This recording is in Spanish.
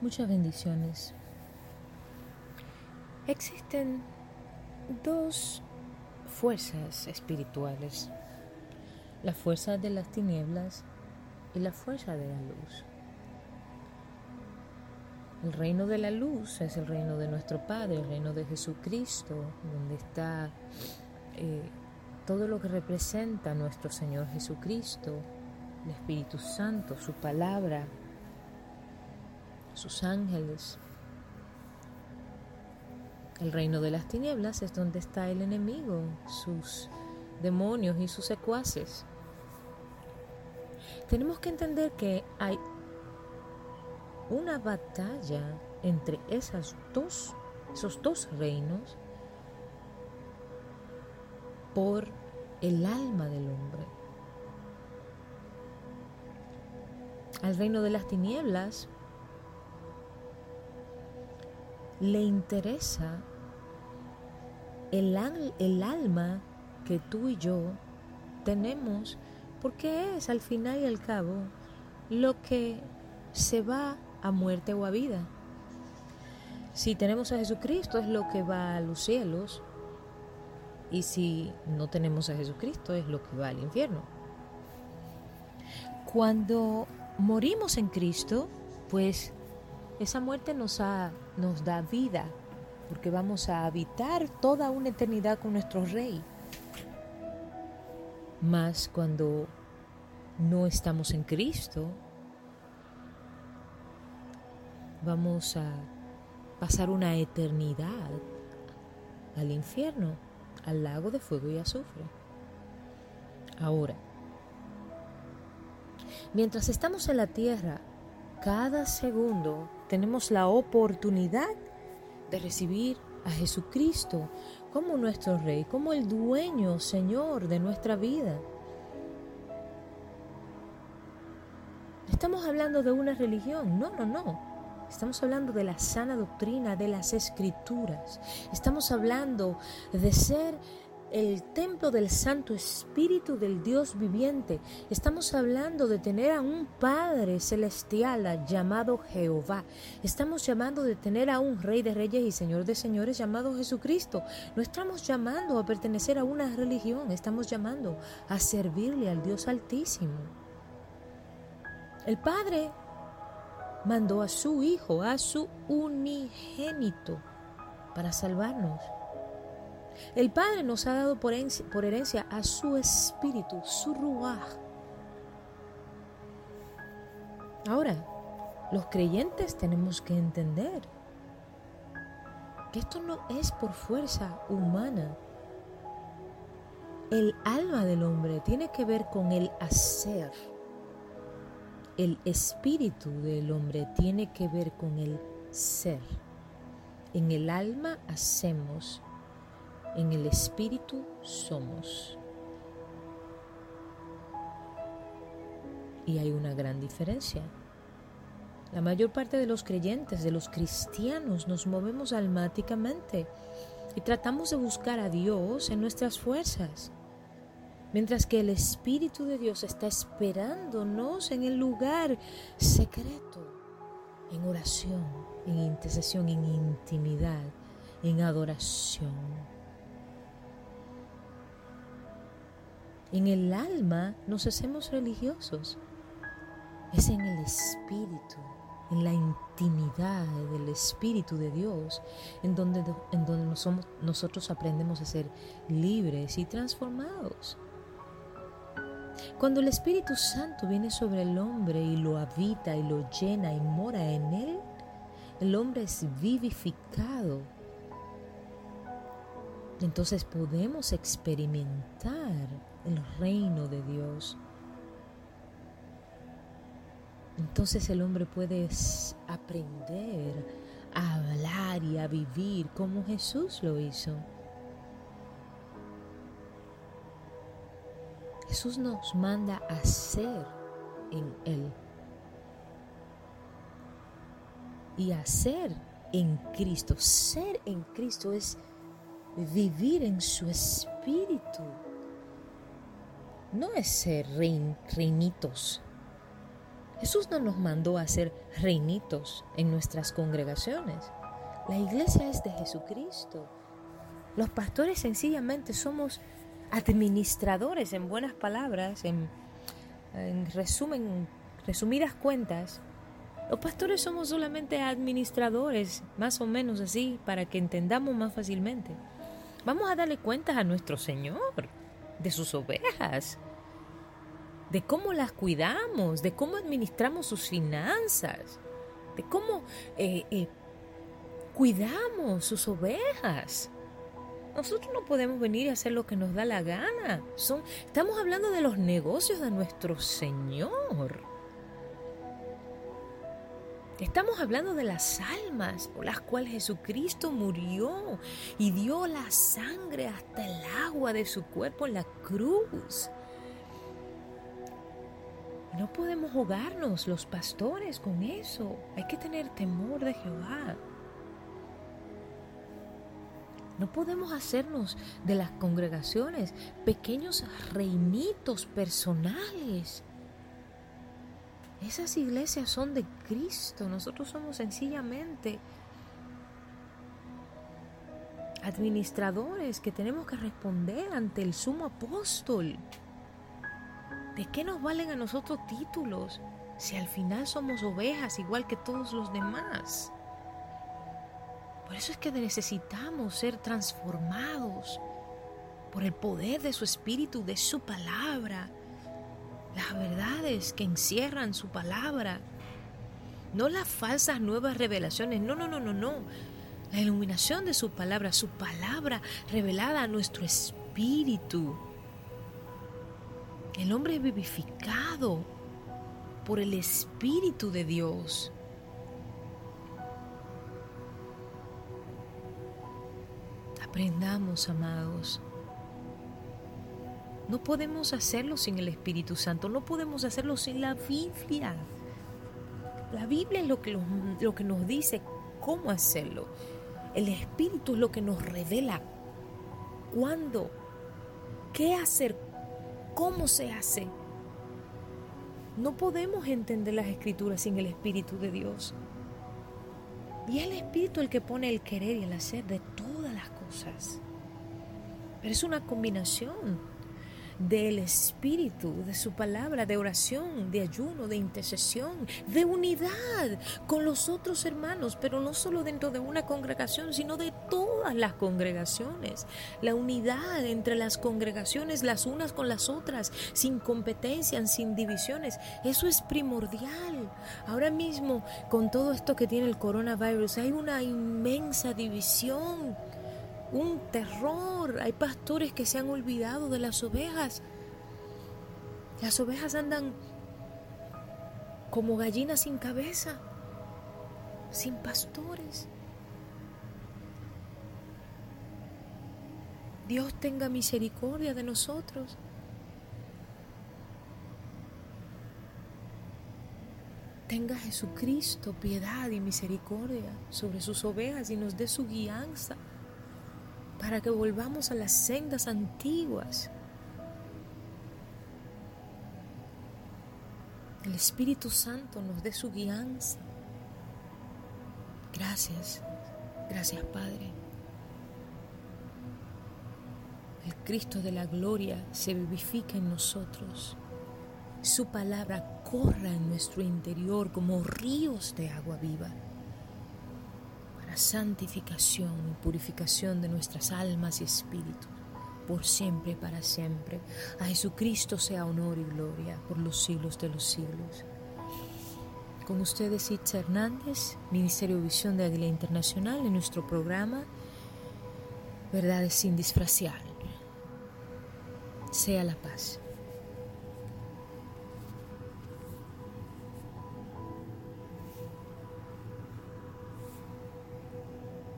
Muchas bendiciones. Existen dos fuerzas espirituales, la fuerza de las tinieblas y la fuerza de la luz. El reino de la luz es el reino de nuestro Padre, el reino de Jesucristo, donde está eh, todo lo que representa nuestro Señor Jesucristo, el Espíritu Santo, su palabra, sus ángeles. El reino de las tinieblas es donde está el enemigo, sus demonios y sus secuaces. Tenemos que entender que hay una batalla entre esas dos, esos dos reinos por el alma del hombre. Al reino de las tinieblas le interesa el, el alma que tú y yo tenemos, porque es al final y al cabo lo que se va a muerte o a vida. Si tenemos a Jesucristo es lo que va a los cielos y si no tenemos a Jesucristo es lo que va al infierno. Cuando morimos en Cristo, pues esa muerte nos, da vida, porque vamos a habitar toda una eternidad con nuestro Rey. Mas cuando no estamos en Cristo, vamos a pasar una eternidad al infierno, al lago de fuego y azufre. Ahora, mientras estamos en la tierra, cada segundo tenemos la oportunidad de recibir a Jesucristo como nuestro Rey, como el dueño, Señor de nuestra vida. Estamos hablando de una religión, no, no, no. Estamos hablando de la sana doctrina de las escrituras. Estamos hablando de ser el templo del Santo Espíritu del Dios viviente. Estamos hablando de tener a un Padre celestial llamado Jehová. Estamos llamando de tener a un Rey de Reyes y Señor de Señores llamado Jesucristo. No estamos llamando a pertenecer a una religión, estamos llamando a servirle al Dios Altísimo. El Padre mandó a su Hijo, a su unigénito, para salvarnos. El Padre nos ha dado por herencia, a su espíritu, su ruaj. Ahora, los creyentes tenemos que entender que esto no es por fuerza humana. El alma del hombre tiene que ver con el hacer. El espíritu del hombre tiene que ver con el ser. En el alma hacemos en el Espíritu somos. Y hay una gran diferencia. La mayor parte de los creyentes, de los cristianos, nos movemos almáticamente y tratamos de buscar a Dios en nuestras fuerzas, mientras que el Espíritu de Dios está esperándonos en el lugar secreto, en oración, en intercesión, en intimidad, en adoración. En el alma nos hacemos religiosos. Es en el espíritu, en la intimidad del espíritu de Dios, en donde, en donde nosotros aprendemos a ser libres y transformados. Cuando el Espíritu Santo viene sobre el hombre y lo habita y lo llena y mora en él, el hombre es vivificado. Entonces podemos experimentar el reino de Dios. Entonces el hombre puede aprender a hablar y a vivir como Jesús lo hizo. Jesús nos manda a ser en Él. Y a ser en Cristo. Ser en Cristo es vivir en su espíritu no es ser reinitos, Jesús no nos mandó a ser reinitos en nuestras congregaciones. La iglesia es de Jesucristo. Los pastores sencillamente somos administradores, en buenas palabras, en, resumen, resumidas cuentas. Los pastores somos solamente administradores, más o menos así, para que entendamos más fácilmente. Vamos a darle cuentas a nuestro Señor de sus ovejas, de cómo las cuidamos, de cómo administramos sus finanzas, de cómo eh, eh, cuidamos sus ovejas. Nosotros no podemos venir y hacer lo que nos da la gana. Son, estamos hablando de los negocios de nuestro Señor. Estamos hablando de las almas por las cuales Jesucristo murió y dio la sangre hasta el agua de su cuerpo en la cruz. No podemos jugarnos los pastores con eso. Hay que tener temor de Jehová. No podemos hacernos de las congregaciones pequeños reinitos personales. Esas iglesias son de Cristo. Nosotros somos sencillamente administradores que tenemos que responder ante el sumo apóstol. ¿De qué nos valen a nosotros títulos si al final somos ovejas igual que todos los demás? Por eso es que necesitamos ser transformados por el poder de su espíritu, de su palabra, las verdades que encierran su palabra, no las falsas nuevas revelaciones, no, no, no, no, no. La iluminación de su palabra, su palabra revelada a nuestro espíritu. El hombre vivificado por el Espíritu de Dios. Aprendamos, amados. No podemos hacerlo sin el Espíritu Santo, no podemos hacerlo sin la Biblia. La Biblia es lo que, lo que nos dice cómo hacerlo. El Espíritu es lo que nos revela cuándo, qué hacer, cómo se hace. No podemos entender las escrituras sin el Espíritu de Dios. Y es el Espíritu el que pone el querer y el hacer de todas las cosas. Pero es una combinación del Espíritu, de su palabra, de oración, de ayuno, de intercesión, de unidad con los otros hermanos, pero no solo dentro de una congregación, sino de todas las congregaciones. La unidad entre las congregaciones, las unas con las otras, sin competencia, sin divisiones, eso es primordial. Ahora mismo, con todo esto que tiene el coronavirus, hay una inmensa división un terror. Hay pastores que se han olvidado de las ovejas. Las ovejas andan como gallinas sin cabeza, sin pastores. Dios tenga misericordia de nosotros. Tenga Jesucristo piedad y misericordia sobre sus ovejas y nos dé su guianza para que volvamos a las sendas antiguas. El Espíritu Santo nos dé su guianza. Gracias, gracias Padre. El Cristo de la gloria se vivifica en nosotros. Su palabra corra en nuestro interior como ríos de agua viva santificación y purificación de nuestras almas y espíritus, por siempre y para siempre. A Jesucristo sea honor y gloria por los siglos de los siglos. Con ustedes Itza Hernández, Ministerio Visión de Águila Internacional, en nuestro programa Verdades sin disfraciar. Sea la paz.